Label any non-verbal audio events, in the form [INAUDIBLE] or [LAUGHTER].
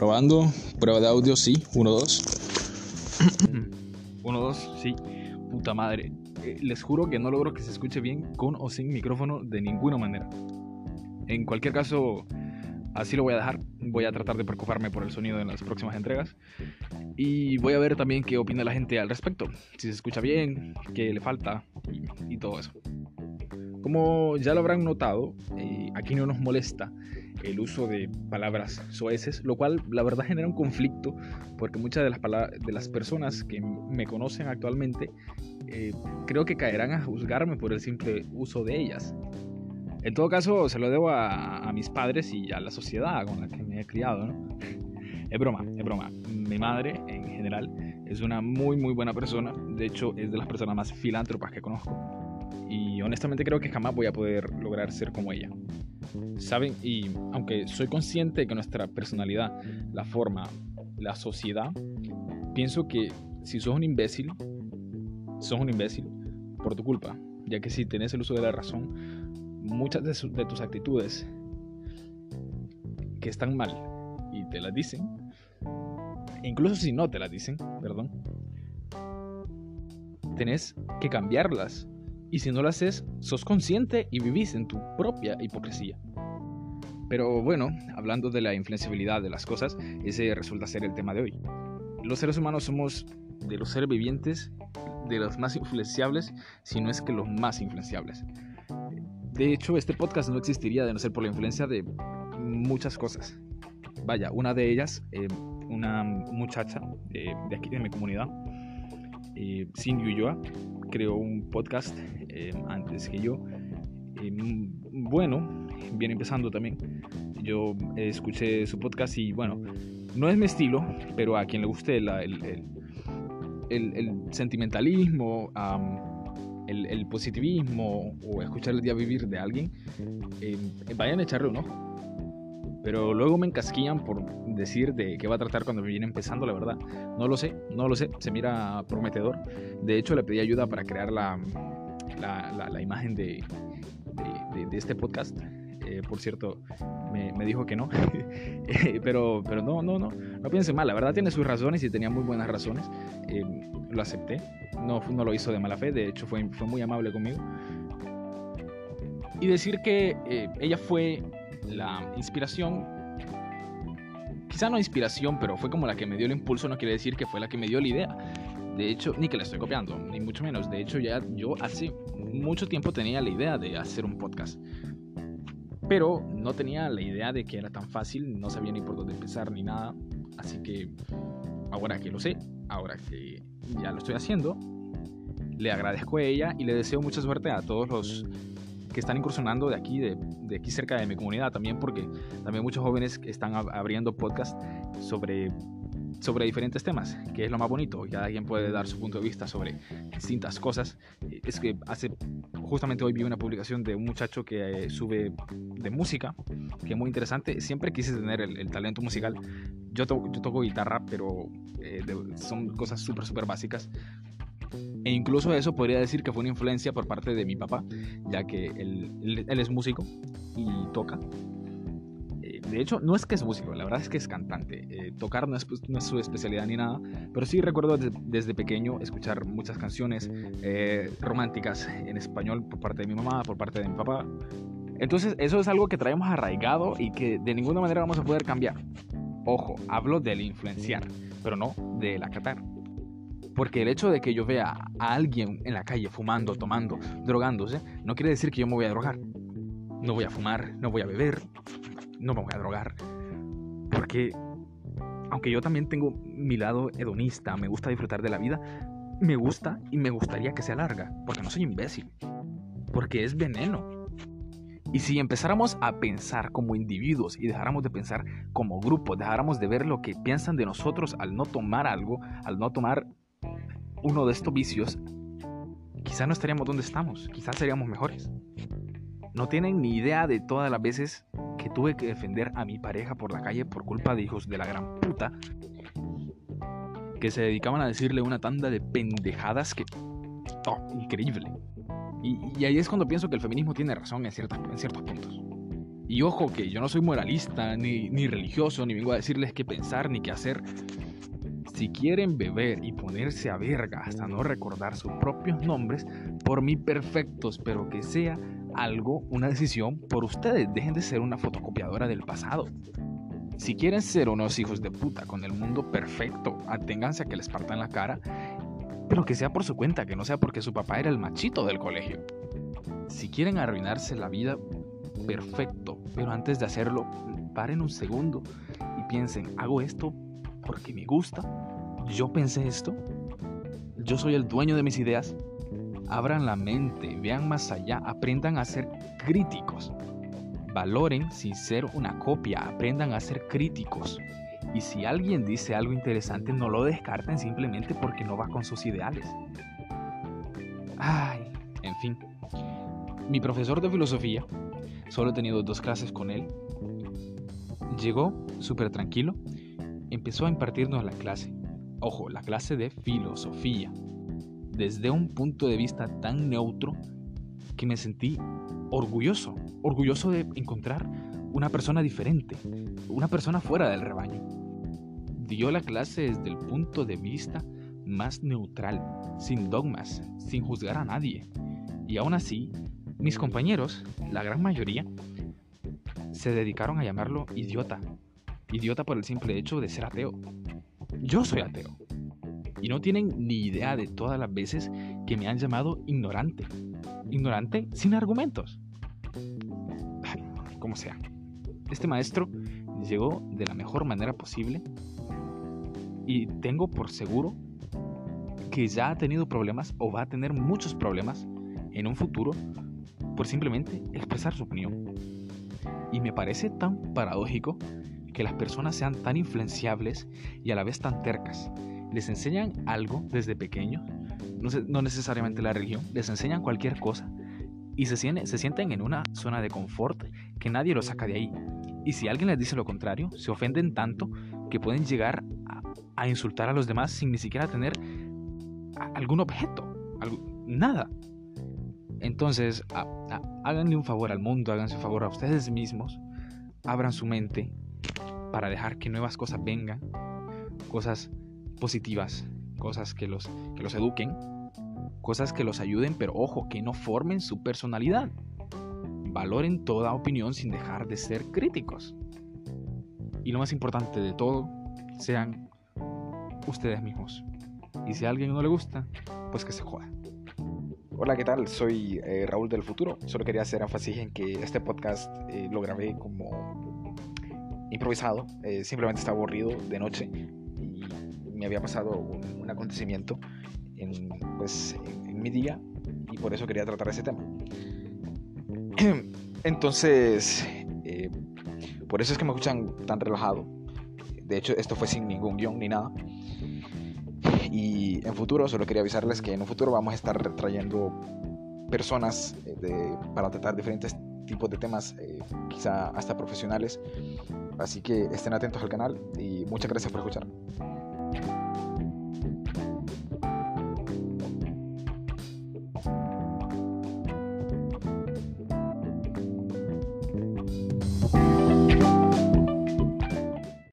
Probando, prueba de audio, sí, 1, 2. 1, 2, sí. Puta madre. Eh, les juro que no logro que se escuche bien con o sin micrófono de ninguna manera. En cualquier caso, así lo voy a dejar. Voy a tratar de preocuparme por el sonido en las próximas entregas. Y voy a ver también qué opina la gente al respecto. Si se escucha bien, qué le falta y, todo eso. Como ya lo habrán notado, eh, aquí no nos molesta el uso de palabras soeces, lo cual la verdad genera un conflicto porque muchas de las, de las personas que me conocen actualmente eh, creo que caerán a juzgarme por el simple uso de ellas. En todo caso, se lo debo a, mis padres y a la sociedad con la que me he criado, ¿no? Es broma, es broma. Mi madre, en general, es una muy, muy buena persona. De hecho, es de las personas más filántropas que conozco. Y honestamente creo que jamás voy a poder lograr ser como ella. ¿Saben? Y aunque soy consciente de que nuestra personalidad la forma la sociedad, pienso que si sos un imbécil, sos un imbécil por tu culpa. Ya que si tenés el uso de la razón, muchas de, tus actitudes que están mal y te las dicen, incluso si no te las dicen, perdón, tenés que cambiarlas. Y si no lo haces, sos consciente y vivís en tu propia hipocresía. Pero bueno, hablando de la influenciabilidad de las cosas, ese resulta ser el tema de hoy. Los seres humanos somos de los seres vivientes de los más influenciables, si no es que los más influenciables. De hecho, este podcast no existiría de no ser por la influencia de muchas cosas. Vaya, una de ellas, eh, una muchacha de, aquí de mi comunidad, eh, Cindy Ulloa, creó un podcast eh, antes que yo. bueno, viene empezando también. Yo escuché su podcast y bueno, no es mi estilo, pero a quien le guste el, el, sentimentalismo, el, positivismo o escuchar el día vivir de alguien, eh, vayan a echarle un ojo. Pero luego me encasquillan por decir de qué va a tratar cuando viene empezando, la verdad. No lo sé, no lo sé, se mira prometedor. De hecho, le pedí ayuda para crear la, la, imagen de, de este podcast eh, por cierto, me, dijo que no. [LAUGHS] Eh, pero, pero no, no, no, no piense mal, la verdad tiene sus razones y tenía muy buenas razones. Eh, lo acepté, no, no lo hizo de mala fe, de hecho fue, fue muy amable conmigo. Y decir que ella fue la inspiración, quizá no inspiración, pero fue como la que me dio el impulso, no quiere decir que fue la que me dio la idea. De hecho, ni que la estoy copiando, ni mucho menos. De hecho, ya yo hace mucho tiempo tenía la idea de hacer un podcast pero no tenía la idea de que era tan fácil, no sabía ni por dónde empezar ni nada. Así que ahora que lo sé, ahora que ya lo estoy haciendo, le agradezco a ella y le deseo mucha suerte a todos los que están incursionando de aquí, de, de aquí cerca de mi comunidad también, porque también muchos jóvenes están abriendo podcast sobre sobre diferentes temas, que es lo más bonito. Cada quien puede dar su punto de vista sobre distintas cosas. Es que hace, justamente hoy vi una publicación de un muchacho que eh, sube de música, que es muy interesante. Siempre quise tener el, talento musical. Yo, yo toco guitarra, pero eh, son cosas súper, súper básicas. E incluso eso podría decir que fue una influencia por parte de mi papá, ya que él, él es músico y toca de hecho, no es que es músico, la verdad es que es cantante. Eh, tocar no es, pues, no es, su especialidad ni nada, pero sí recuerdo desde, pequeño escuchar muchas canciones eh, románticas en español por parte de mi mamá, por parte de mi papá. Entonces, eso es algo que traemos arraigado y que de ninguna manera vamos a poder cambiar. Ojo, hablo del influenciar, pero no del acatar. Porque el hecho de que yo vea a alguien en la calle fumando, tomando, drogándose, no quiere decir que yo me voy a drogar. No voy a fumar, no voy a beber, no me voy a drogar. Porque, aunque yo también tengo mi lado hedonista, me gusta disfrutar de la vida, me gusta y me gustaría que sea larga, porque no soy imbécil, porque es veneno. Y si empezáramos a pensar como individuos y dejáramos de pensar como grupo, dejáramos de ver lo que piensan de nosotros al no tomar algo, al no tomar uno de estos vicios, quizás no estaríamos donde estamos, quizás seríamos mejores. No tienen ni idea de todas las veces que tuve que defender a mi pareja por la calle por culpa de hijos de la gran puta que se dedicaban a decirle una tanda de pendejadas que... Oh, increíble. Y, ahí es cuando pienso que el feminismo tiene razón en, ciertas, en ciertos puntos. Y ojo que yo no soy moralista, ni, ni religioso, ni vengo a decirles qué pensar, ni qué hacer. Si quieren beber y ponerse a verga hasta no recordar sus propios nombres, por mí perfectos, pero que sea algo, una decisión por ustedes. Dejen de ser una fotocopiadora del pasado. Si quieren ser unos hijos de puta con el mundo perfecto, aténganse a que les partan la cara, pero que sea por su cuenta, que no sea porque su papá era el machito del colegio. Si quieren arruinarse la vida, perfecto, pero antes de hacerlo, paren un segundo y piensen, ¿hago esto porque me gusta? Yo pensé esto, yo soy el dueño de mis ideas. Abran la mente, vean más allá, aprendan a ser críticos. Valoren sin ser una copia, aprendan a ser críticos. Y si alguien dice algo interesante, no lo descarten simplemente porque no va con sus ideales. Ay, en fin. Mi profesor de filosofía, solo he tenido dos clases con él, llegó súper tranquilo, empezó a impartirnos la clase ojo, la clase de filosofía, desde un punto de vista tan neutro que me sentí orgulloso, orgulloso de encontrar una persona diferente, una persona fuera del rebaño. Dio la clase desde el punto de vista más neutral, sin dogmas, sin juzgar a nadie. Y aún así, mis compañeros, la gran mayoría, se dedicaron a llamarlo idiota. Idiota por el simple hecho de ser ateo. Yo soy ateo. Y no tienen ni idea de todas las veces que me han llamado ignorante. Ignorante sin argumentos. Como sea. Este maestro llegó de la mejor manera posible y tengo por seguro que ya ha tenido problemas o va a tener muchos problemas en un futuro por simplemente expresar su opinión. Y me parece tan paradójico que las personas sean tan influenciables y a la vez tan tercas. Les enseñan algo desde pequeño, no, necesariamente la religión, les enseñan cualquier cosa y se, sienten en una zona de confort que nadie los saca de ahí. Y si alguien les dice lo contrario, se ofenden tanto que pueden llegar a, insultar a los demás sin ni siquiera tener algún objeto, nada. Entonces, háganle un favor al mundo, háganse un favor a ustedes mismos, abran su mente para dejar que nuevas cosas vengan, cosas positivas, cosas que los, que los eduquen, cosas que los ayuden, pero ojo, que no formen su personalidad. Valoren toda opinión sin dejar de ser críticos. Y lo más importante de todo, sean ustedes mismos. Y si a alguien no le gusta, pues que se joda. Hola, ¿qué tal? Soy eh, Raúl del Futuro. Solo quería hacer énfasis en que este podcast eh, lo grabé como improvisado, eh, simplemente estaba aburrido de noche y me había pasado un, acontecimiento en, pues, en, mi día y por eso quería tratar ese tema. [CLEARS THROAT] Entonces, eh, por eso es que me escuchan tan relajado. De hecho, esto fue sin ningún guion ni nada. Y en futuro, solo quería avisarles que en un futuro vamos a estar trayendo personas eh, para tratar diferentes tipos de temas, quizá hasta profesionales, Así que estén atentos al canal y muchas gracias por escuchar.